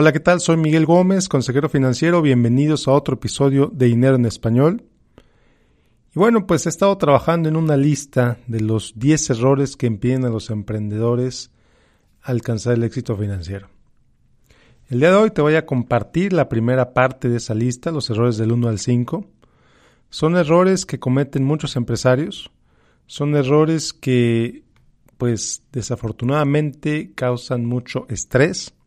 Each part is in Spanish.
Hola, ¿qué tal? Soy Miguel Gómez, consejero financiero. Bienvenidos a otro episodio de Dinero en Español. Y bueno, pues he estado trabajando en una lista de los 10 errores que impiden a los emprendedores alcanzar el éxito financiero. El día de hoy te voy a compartir la primera parte de esa lista, los errores del 1 al 5. Son errores que cometen muchos empresarios, son errores que pues desafortunadamente causan mucho estrés,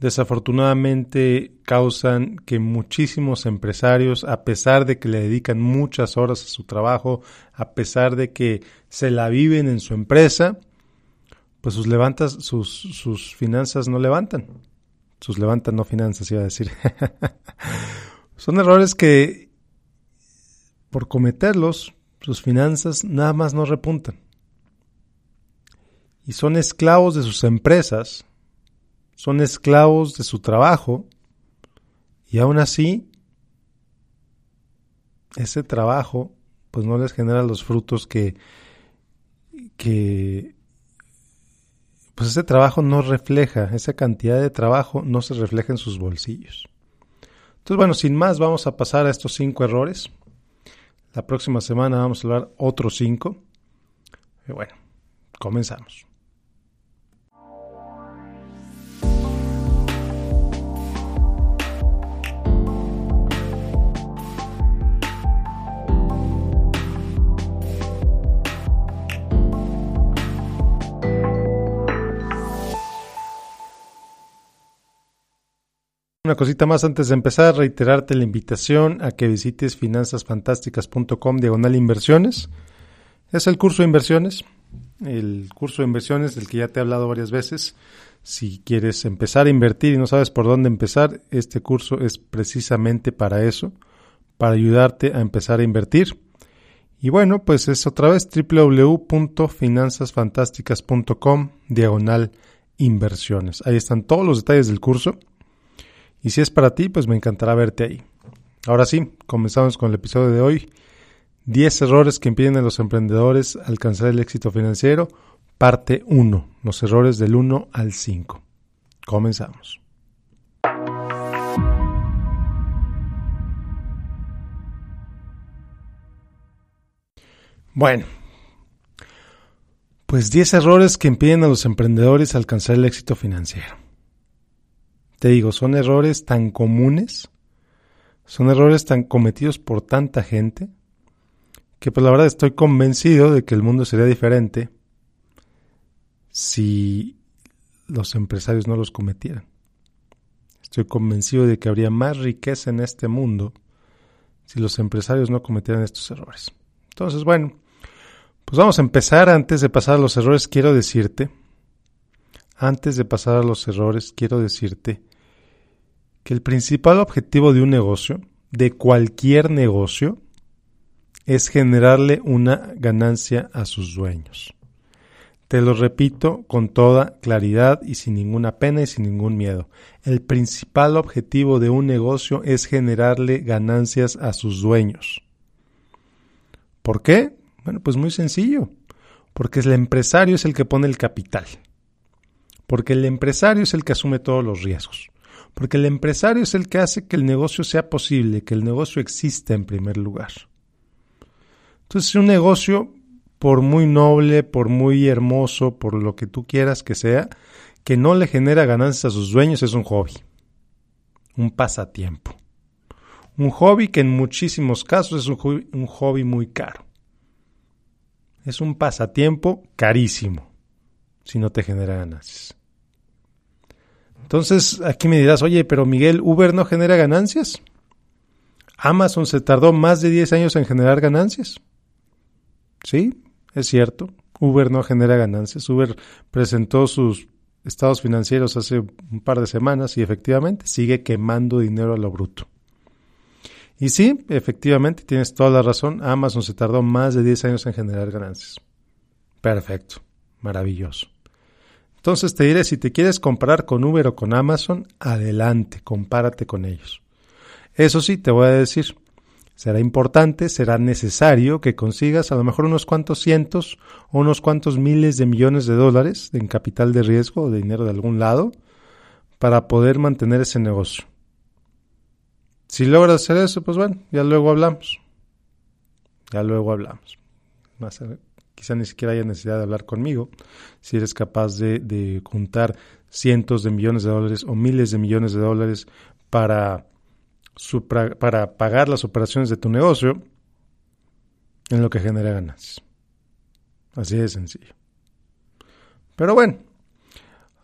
desafortunadamente causan que muchísimos empresarios, a pesar de que le dedican muchas horas a su trabajo, a pesar de que se la viven en su empresa, pues sus levantas, sus, sus finanzas no levantan. Sus levantan no finanzas, iba a decir. Son errores que por cometerlos, sus finanzas nada más no repuntan. Y son esclavos de sus empresas, son esclavos de su trabajo, y aún así, ese trabajo pues no les genera los frutos que, que pues ese trabajo no refleja, esa cantidad de trabajo no se refleja en sus bolsillos. Entonces, bueno, sin más, vamos a pasar a estos cinco errores. La próxima semana vamos a hablar otros cinco. Y bueno, comenzamos. Una cosita más antes de empezar, reiterarte la invitación a que visites finanzasfantásticas.com diagonal inversiones. Es el curso de inversiones, el curso de inversiones del que ya te he hablado varias veces. Si quieres empezar a invertir y no sabes por dónde empezar, este curso es precisamente para eso, para ayudarte a empezar a invertir. Y bueno, pues es otra vez www.finanzasfantásticas.com diagonal inversiones. Ahí están todos los detalles del curso y si es para ti, pues me encantará verte ahí. Ahora sí, comenzamos con el episodio de hoy. 10 errores que impiden a los emprendedores alcanzar el éxito financiero, parte 1, los errores del 1 al 5. Comenzamos. Bueno, pues 10 errores que impiden a los emprendedores alcanzar el éxito financiero. Te digo, son errores tan comunes, son errores tan cometidos por tanta gente, que pues la verdad estoy convencido de que el mundo sería diferente si los empresarios no los cometieran. Estoy convencido de que habría más riqueza en este mundo si los empresarios no cometieran estos errores. Entonces, bueno, pues vamos a empezar. Antes de pasar a los errores, quiero decirte, antes de pasar a los errores, quiero decirte que el principal objetivo de un negocio, de cualquier negocio, es generarle una ganancia a sus dueños. Te lo repito con toda claridad y sin ninguna pena y sin ningún miedo. El principal objetivo de un negocio es generarle ganancias a sus dueños. ¿Por qué? Bueno, pues muy sencillo. Porque el empresario es el que pone el capital. Porque el empresario es el que asume todos los riesgos. Porque el empresario es el que hace que el negocio sea posible, que el negocio exista en primer lugar. Entonces, un negocio, por muy noble, por muy hermoso, por lo que tú quieras que sea, que no le genera ganancias a sus dueños, es un hobby, un pasatiempo. Un hobby que en muchísimos casos es un hobby, un hobby muy caro. Es un pasatiempo carísimo si no te genera ganancias. Entonces, aquí me dirás, oye, pero Miguel, ¿Uber no genera ganancias? Amazon se tardó más de 10 años en generar ganancias. Sí, es cierto. Uber no genera ganancias. Uber presentó sus estados financieros hace un par de semanas y efectivamente sigue quemando dinero a lo bruto. Y sí, efectivamente, tienes toda la razón. Amazon se tardó más de 10 años en generar ganancias. Perfecto, maravilloso. Entonces te diré, si te quieres comparar con Uber o con Amazon, adelante, compárate con ellos. Eso sí, te voy a decir, será importante, será necesario que consigas a lo mejor unos cuantos cientos o unos cuantos miles de millones de dólares en capital de riesgo o de dinero de algún lado para poder mantener ese negocio. Si logras hacer eso, pues bueno, ya luego hablamos. Ya luego hablamos. Quizá ni siquiera haya necesidad de hablar conmigo. Si eres capaz de, juntar cientos de millones de dólares o miles de millones de dólares para, para pagar las operaciones de tu negocio, en lo que genera ganancias. Así de sencillo. Pero bueno,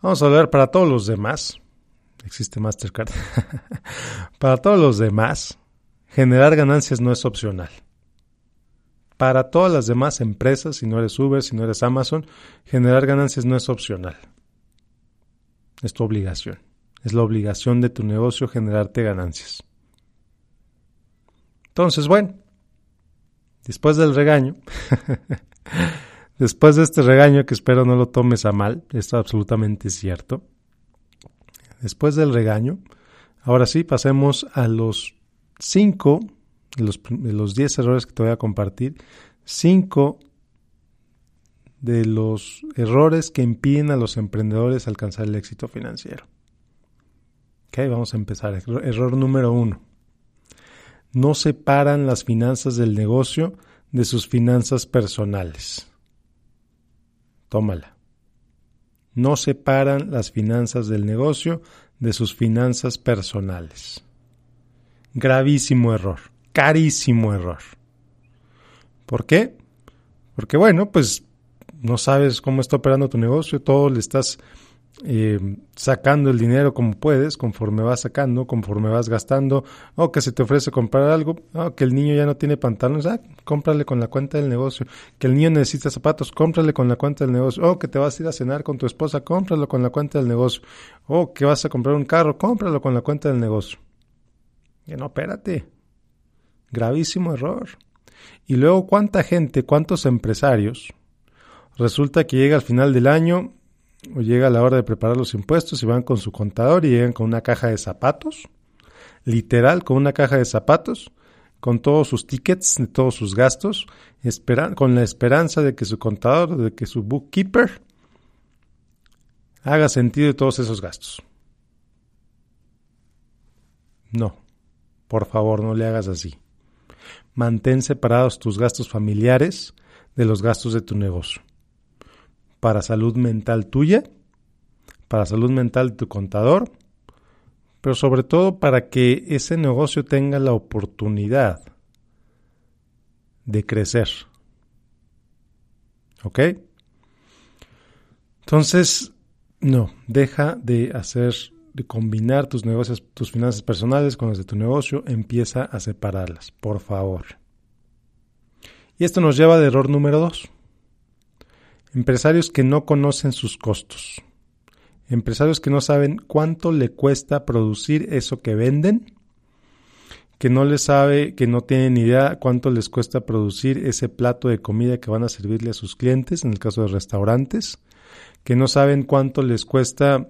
vamos a hablar para todos los demás existe Mastercard. Para todos los demás, generar ganancias no es opcional. Para todas las demás empresas, si no eres Uber, si no eres Amazon, generar ganancias no es opcional. Es tu obligación. Es la obligación de tu negocio generarte ganancias. Entonces, bueno, después del regaño, después de este regaño que espero no lo tomes a mal, esto es absolutamente cierto, después del regaño, ahora sí, pasemos a los cinco, los, de los diez errores que te voy a compartir, cinco de los errores que impiden a los emprendedores alcanzar el éxito financiero. Ok, vamos a empezar. Error número uno. No separan las finanzas del negocio de sus finanzas personales. Tómala no separan las finanzas del negocio de sus finanzas personales. Gravísimo error, carísimo error. ¿Por qué? Porque bueno, pues no sabes cómo está operando tu negocio, todo le estás eh, sacando el dinero como puedes, conforme vas sacando, conforme vas gastando, o que se te ofrece comprar algo, o que el niño ya no tiene pantalones, ah, cómprale con la cuenta del negocio, que el niño necesita zapatos, cómprale con la cuenta del negocio, o que te vas a ir a cenar con tu esposa, cómpralo con la cuenta del negocio, o que vas a comprar un carro, cómpralo con la cuenta del negocio. Y no, espérate, gravísimo error. Y luego, ¿cuánta gente, cuántos empresarios? Resulta que llega al final del año o llega la hora de preparar los impuestos y van con su contador y llegan con una caja de zapatos, literal, con una caja de zapatos, con todos sus tickets, de todos sus gastos, con la esperanza de que su contador, de que su bookkeeper haga sentido de todos esos gastos. No, por favor, no le hagas así. Mantén separados tus gastos familiares de los gastos de tu negocio para salud mental tuya, para salud mental de tu contador, pero sobre todo para que ese negocio tenga la oportunidad de crecer. ¿Ok? Entonces, no, deja de hacer, de combinar tus negocios, tus finanzas personales con las de tu negocio, empieza a separarlas, por favor. Y esto nos lleva al error número dos. Empresarios que no conocen sus costos. Empresarios que no saben cuánto le cuesta producir eso que venden. Que no les sabe, que no tienen idea cuánto les cuesta producir ese plato de comida que van a servirle a sus clientes, en el caso de restaurantes. Que no saben cuánto les cuesta,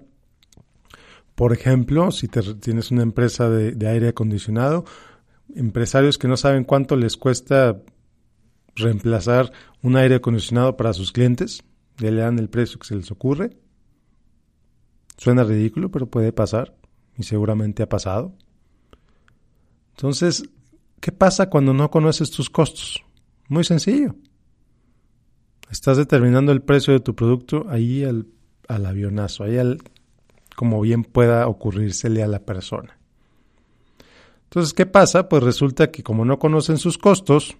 por ejemplo, si tienes una empresa de, de aire acondicionado, empresarios que no saben cuánto les cuesta reemplazar un aire acondicionado para sus clientes, ya le dan el precio que se les ocurre. Suena ridículo, pero puede pasar y seguramente ha pasado. Entonces, ¿qué pasa cuando no conoces tus costos? Muy sencillo. Estás determinando el precio de tu producto ahí al, al avionazo, ahí al, como bien pueda ocurrírsele a la persona. Entonces, ¿qué pasa? Pues resulta que como no conocen sus costos,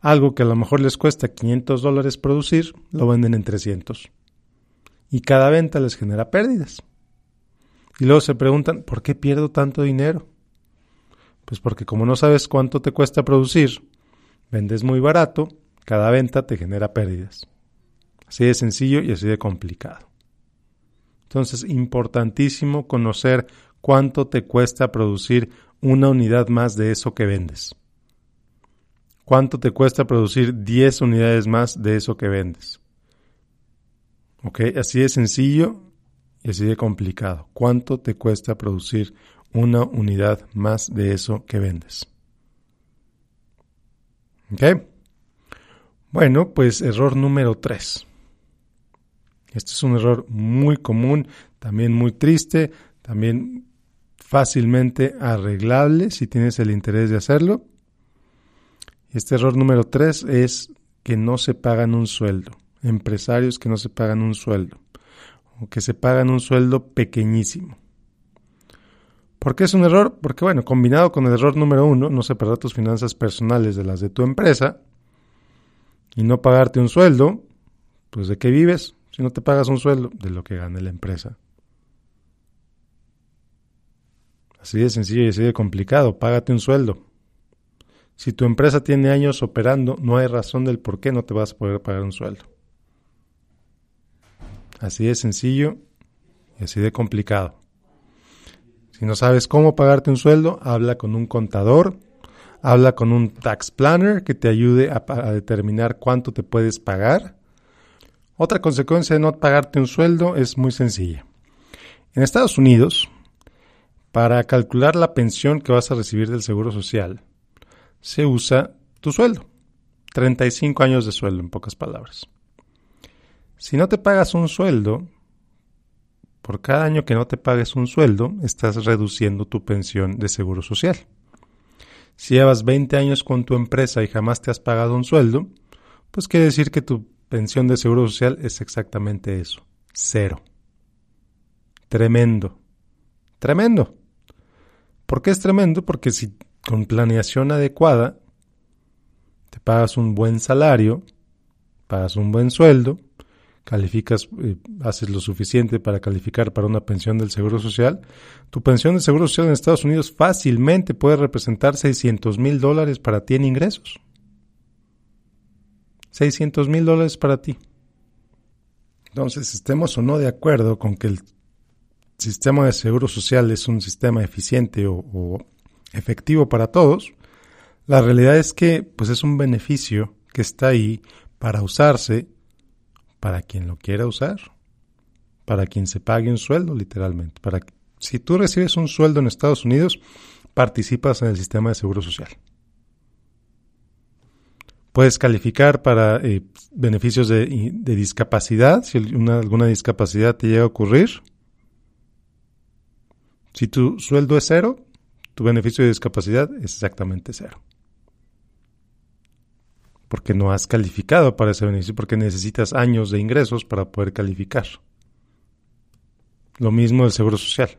algo que a lo mejor les cuesta 500 dólares producir, lo venden en 300. Y cada venta les genera pérdidas. Y luego se preguntan, ¿por qué pierdo tanto dinero? Pues porque como no sabes cuánto te cuesta producir, vendes muy barato, cada venta te genera pérdidas. Así de sencillo y así de complicado. Entonces, importantísimo conocer cuánto te cuesta producir una unidad más de eso que vendes. ¿Cuánto te cuesta producir 10 unidades más de eso que vendes? ¿Ok? Así de sencillo y así de complicado. ¿Cuánto te cuesta producir una unidad más de eso que vendes? ¿Ok? Bueno, pues error número 3. Este es un error muy común, también muy triste, También fácilmente arreglable si tienes el interés de hacerlo. Este error número tres es que no se pagan un sueldo. Empresarios que no se pagan un sueldo. O que se pagan un sueldo pequeñísimo. ¿Por qué es un error? Porque, bueno, combinado con el error número uno, no separar tus finanzas personales de las de tu empresa y no pagarte un sueldo, pues ¿de qué vives? Si no te pagas un sueldo, de lo que gane la empresa. Así de sencillo y así de complicado, págate un sueldo. Si tu empresa tiene años operando, no hay razón del por qué no te vas a poder pagar un sueldo. Así de sencillo y así de complicado. Si no sabes cómo pagarte un sueldo, habla con un contador, habla con un tax planner que te ayude a, a determinar cuánto te puedes pagar. Otra consecuencia de no pagarte un sueldo es muy sencilla. En Estados Unidos, para calcular la pensión que vas a recibir del Seguro Social, se usa tu sueldo. 35 años de sueldo, en pocas palabras. Si no te pagas un sueldo, por cada año que no te pagues un sueldo, estás reduciendo tu pensión de Seguro Social. Si llevas 20 años con tu empresa y jamás te has pagado un sueldo, pues quiere decir que tu pensión de Seguro Social es exactamente eso, cero. Tremendo. Tremendo. ¿Por qué es tremendo? Porque si con planeación adecuada te pagas un buen salario, pagas un buen sueldo, calificas, eh, haces lo suficiente para calificar para una pensión del Seguro Social, tu pensión del Seguro Social en Estados Unidos fácilmente puede representar 600 mil dólares para ti en ingresos. 600 mil dólares para ti. Entonces, estemos o no de acuerdo con que el sistema de seguro social es un sistema eficiente o, efectivo para todos, la realidad es que pues es un beneficio que está ahí para usarse para quien lo quiera usar, para quien se pague un sueldo literalmente. Para si tú recibes un sueldo en Estados Unidos, participas en el sistema de seguro social. Puedes calificar para eh, beneficios de, discapacidad, si alguna discapacidad te llega a ocurrir, si tu sueldo es cero, tu beneficio de discapacidad es exactamente cero. Porque no has calificado para ese beneficio, porque necesitas años de ingresos para poder calificar. Lo mismo del seguro social.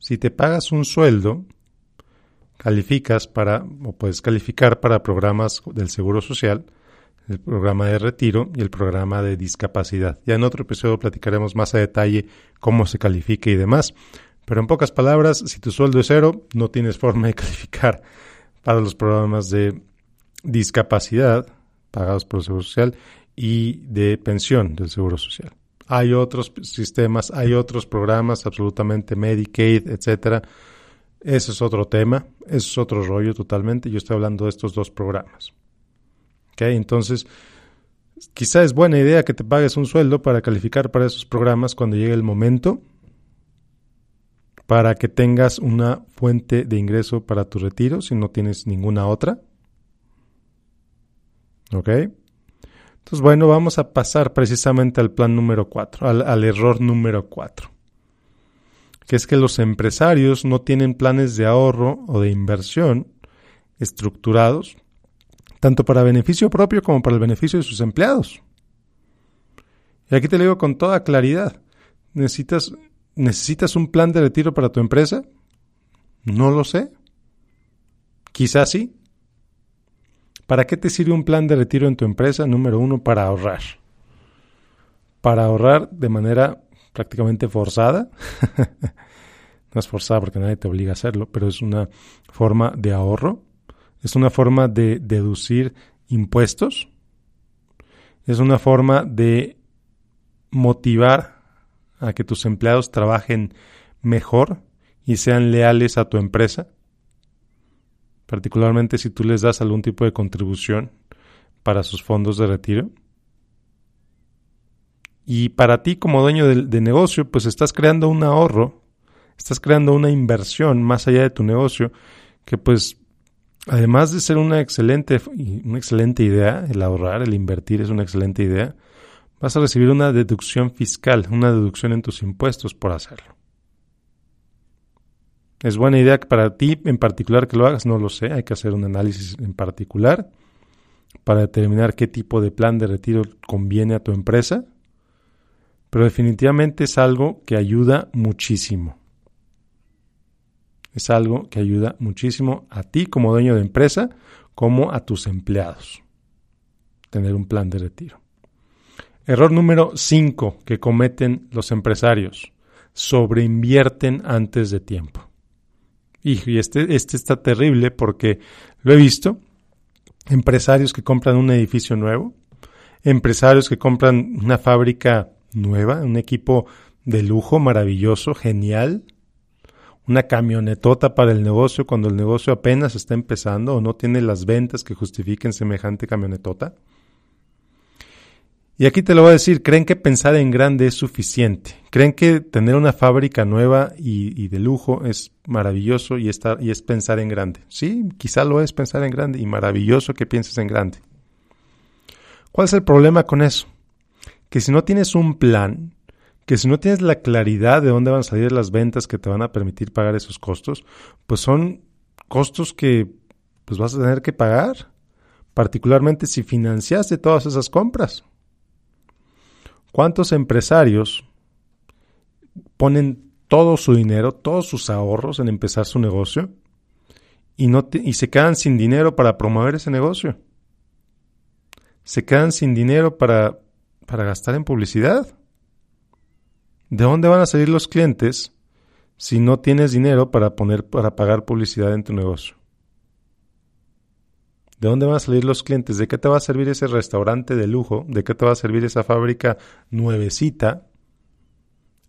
Si te pagas un sueldo, calificas para, o puedes calificar para programas del seguro social, el programa de retiro y el programa de discapacidad. Ya en otro episodio platicaremos más a detalle cómo se califica y demás. Pero en pocas palabras, si tu sueldo es cero, no tienes forma de calificar para los programas de discapacidad pagados por el Seguro Social y de pensión del Seguro Social. Hay otros sistemas, hay otros programas, absolutamente Medicaid, etcétera. Ese es otro tema, ese es otro rollo totalmente. Yo estoy hablando de estos dos programas. Entonces, quizá es buena idea que te pagues un sueldo para calificar para esos programas cuando llegue el momento, para que tengas una fuente de ingreso para tu retiro si no tienes ninguna otra. ¿Ok? Entonces, bueno, vamos a pasar precisamente al plan número 4, al, al error número 4, que es que los empresarios no tienen planes de ahorro o de inversión estructurados tanto para beneficio propio como para el beneficio de sus empleados. Y aquí te lo digo con toda claridad. ¿Necesitas, ¿Necesitas un plan de retiro para tu empresa? No lo sé. Quizás sí. ¿Para qué te sirve un plan de retiro en tu empresa? Número uno, para ahorrar. Para ahorrar de manera prácticamente forzada. no es forzada porque nadie te obliga a hacerlo, pero es una forma de ahorro es una forma de deducir impuestos, es una forma de motivar a que tus empleados trabajen mejor y sean leales a tu empresa, particularmente si tú les das algún tipo de contribución para sus fondos de retiro. Y para ti como dueño de, negocio, pues estás creando un ahorro, estás creando una inversión más allá de tu negocio, que pues además de ser una excelente, una excelente idea, el ahorrar, el invertir es una excelente idea, vas a recibir una deducción fiscal, una deducción en tus impuestos por hacerlo. ¿Es buena idea para ti en particular que lo hagas? No lo sé, hay que hacer un análisis en particular para determinar qué tipo de plan de retiro conviene a tu empresa, pero definitivamente es algo que ayuda muchísimo. Es algo que ayuda muchísimo a ti como dueño de empresa, como a tus empleados. Tener un plan de retiro. Error número 5 que cometen los empresarios. Sobreinvierten antes de tiempo. Y este, este está terrible porque lo he visto. Empresarios que compran un edificio nuevo, empresarios que compran una fábrica nueva, un equipo de lujo maravilloso, genial, una camionetota para el negocio cuando el negocio apenas está empezando o no tiene las ventas que justifiquen semejante camionetota. Y aquí te lo voy a decir, creen que pensar en grande es suficiente. Creen que tener una fábrica nueva y, de lujo es maravilloso y, estar, y es pensar en grande. Sí, quizá lo es pensar en grande y maravilloso que pienses en grande. ¿Cuál es el problema con eso? Que si no tienes un plan, que si no tienes la claridad de dónde van a salir las ventas que te van a permitir pagar esos costos, pues son costos que pues vas a tener que pagar, particularmente si financiaste todas esas compras. ¿Cuántos empresarios ponen todo su dinero, todos sus ahorros en empezar su negocio y, no y se quedan sin dinero para promover ese negocio? Se quedan sin dinero para, para gastar en publicidad. ¿De dónde van a salir los clientes si no tienes dinero para poner para pagar publicidad en tu negocio? ¿De dónde van a salir los clientes? ¿De qué te va a servir ese restaurante de lujo? ¿De qué te va a servir esa fábrica nuevecita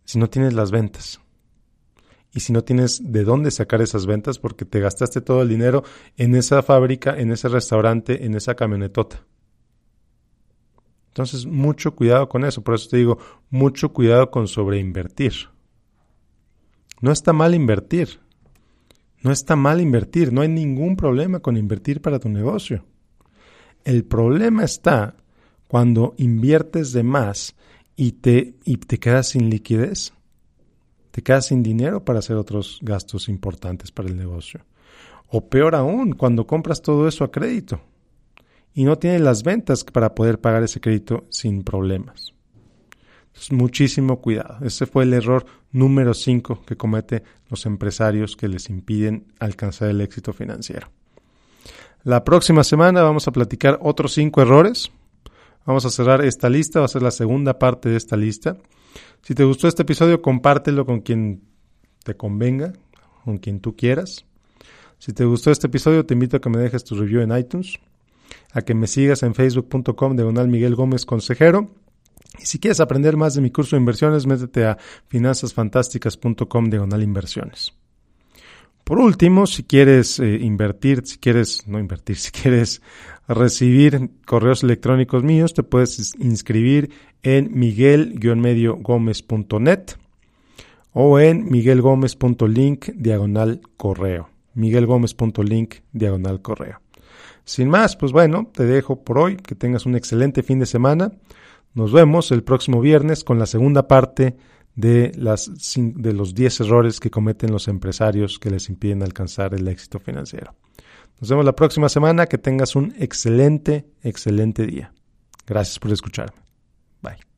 si no tienes las ventas? Y si no tienes de dónde sacar esas ventas porque te gastaste todo el dinero en esa fábrica, en ese restaurante, en esa camionetota. Entonces, mucho cuidado con eso. Por eso te digo, mucho cuidado con sobreinvertir. No está mal invertir. No está mal invertir, no hay ningún problema con invertir para tu negocio. El problema está cuando inviertes de más y te, y te quedas sin liquidez. Te quedas sin dinero para hacer otros gastos importantes para el negocio. O peor aún, cuando compras todo eso a crédito y no tienes las ventas para poder pagar ese crédito sin problemas muchísimo cuidado. Ese fue el error número 5 que cometen los empresarios que les impiden alcanzar el éxito financiero. La próxima semana vamos a platicar otros 5 errores. Vamos a cerrar esta lista, va a ser la segunda parte de esta lista. Si te gustó este episodio, compártelo con quien te convenga, con quien tú quieras. Si te gustó este episodio, te invito a que me dejes tu review en iTunes, a que me sigas en facebook.com diagonal Miguel Gómez Consejero y si quieres aprender más de mi curso de inversiones, métete a finanzasfantásticas.com diagonal inversiones. Por último, si quieres eh, invertir, si quieres, no invertir, si quieres recibir correos electrónicos míos, te puedes inscribir en miguel-gómez.net o en miguelgomez.link diagonal correo. miguelgomez.link diagonal correo. Sin más, pues bueno, te dejo por hoy, que tengas un excelente fin de semana. Nos vemos el próximo viernes con la segunda parte de, las, de los 10 errores que cometen los empresarios que les impiden alcanzar el éxito financiero. Nos vemos la próxima semana. Que tengas un excelente, excelente día. Gracias por escucharme. Bye.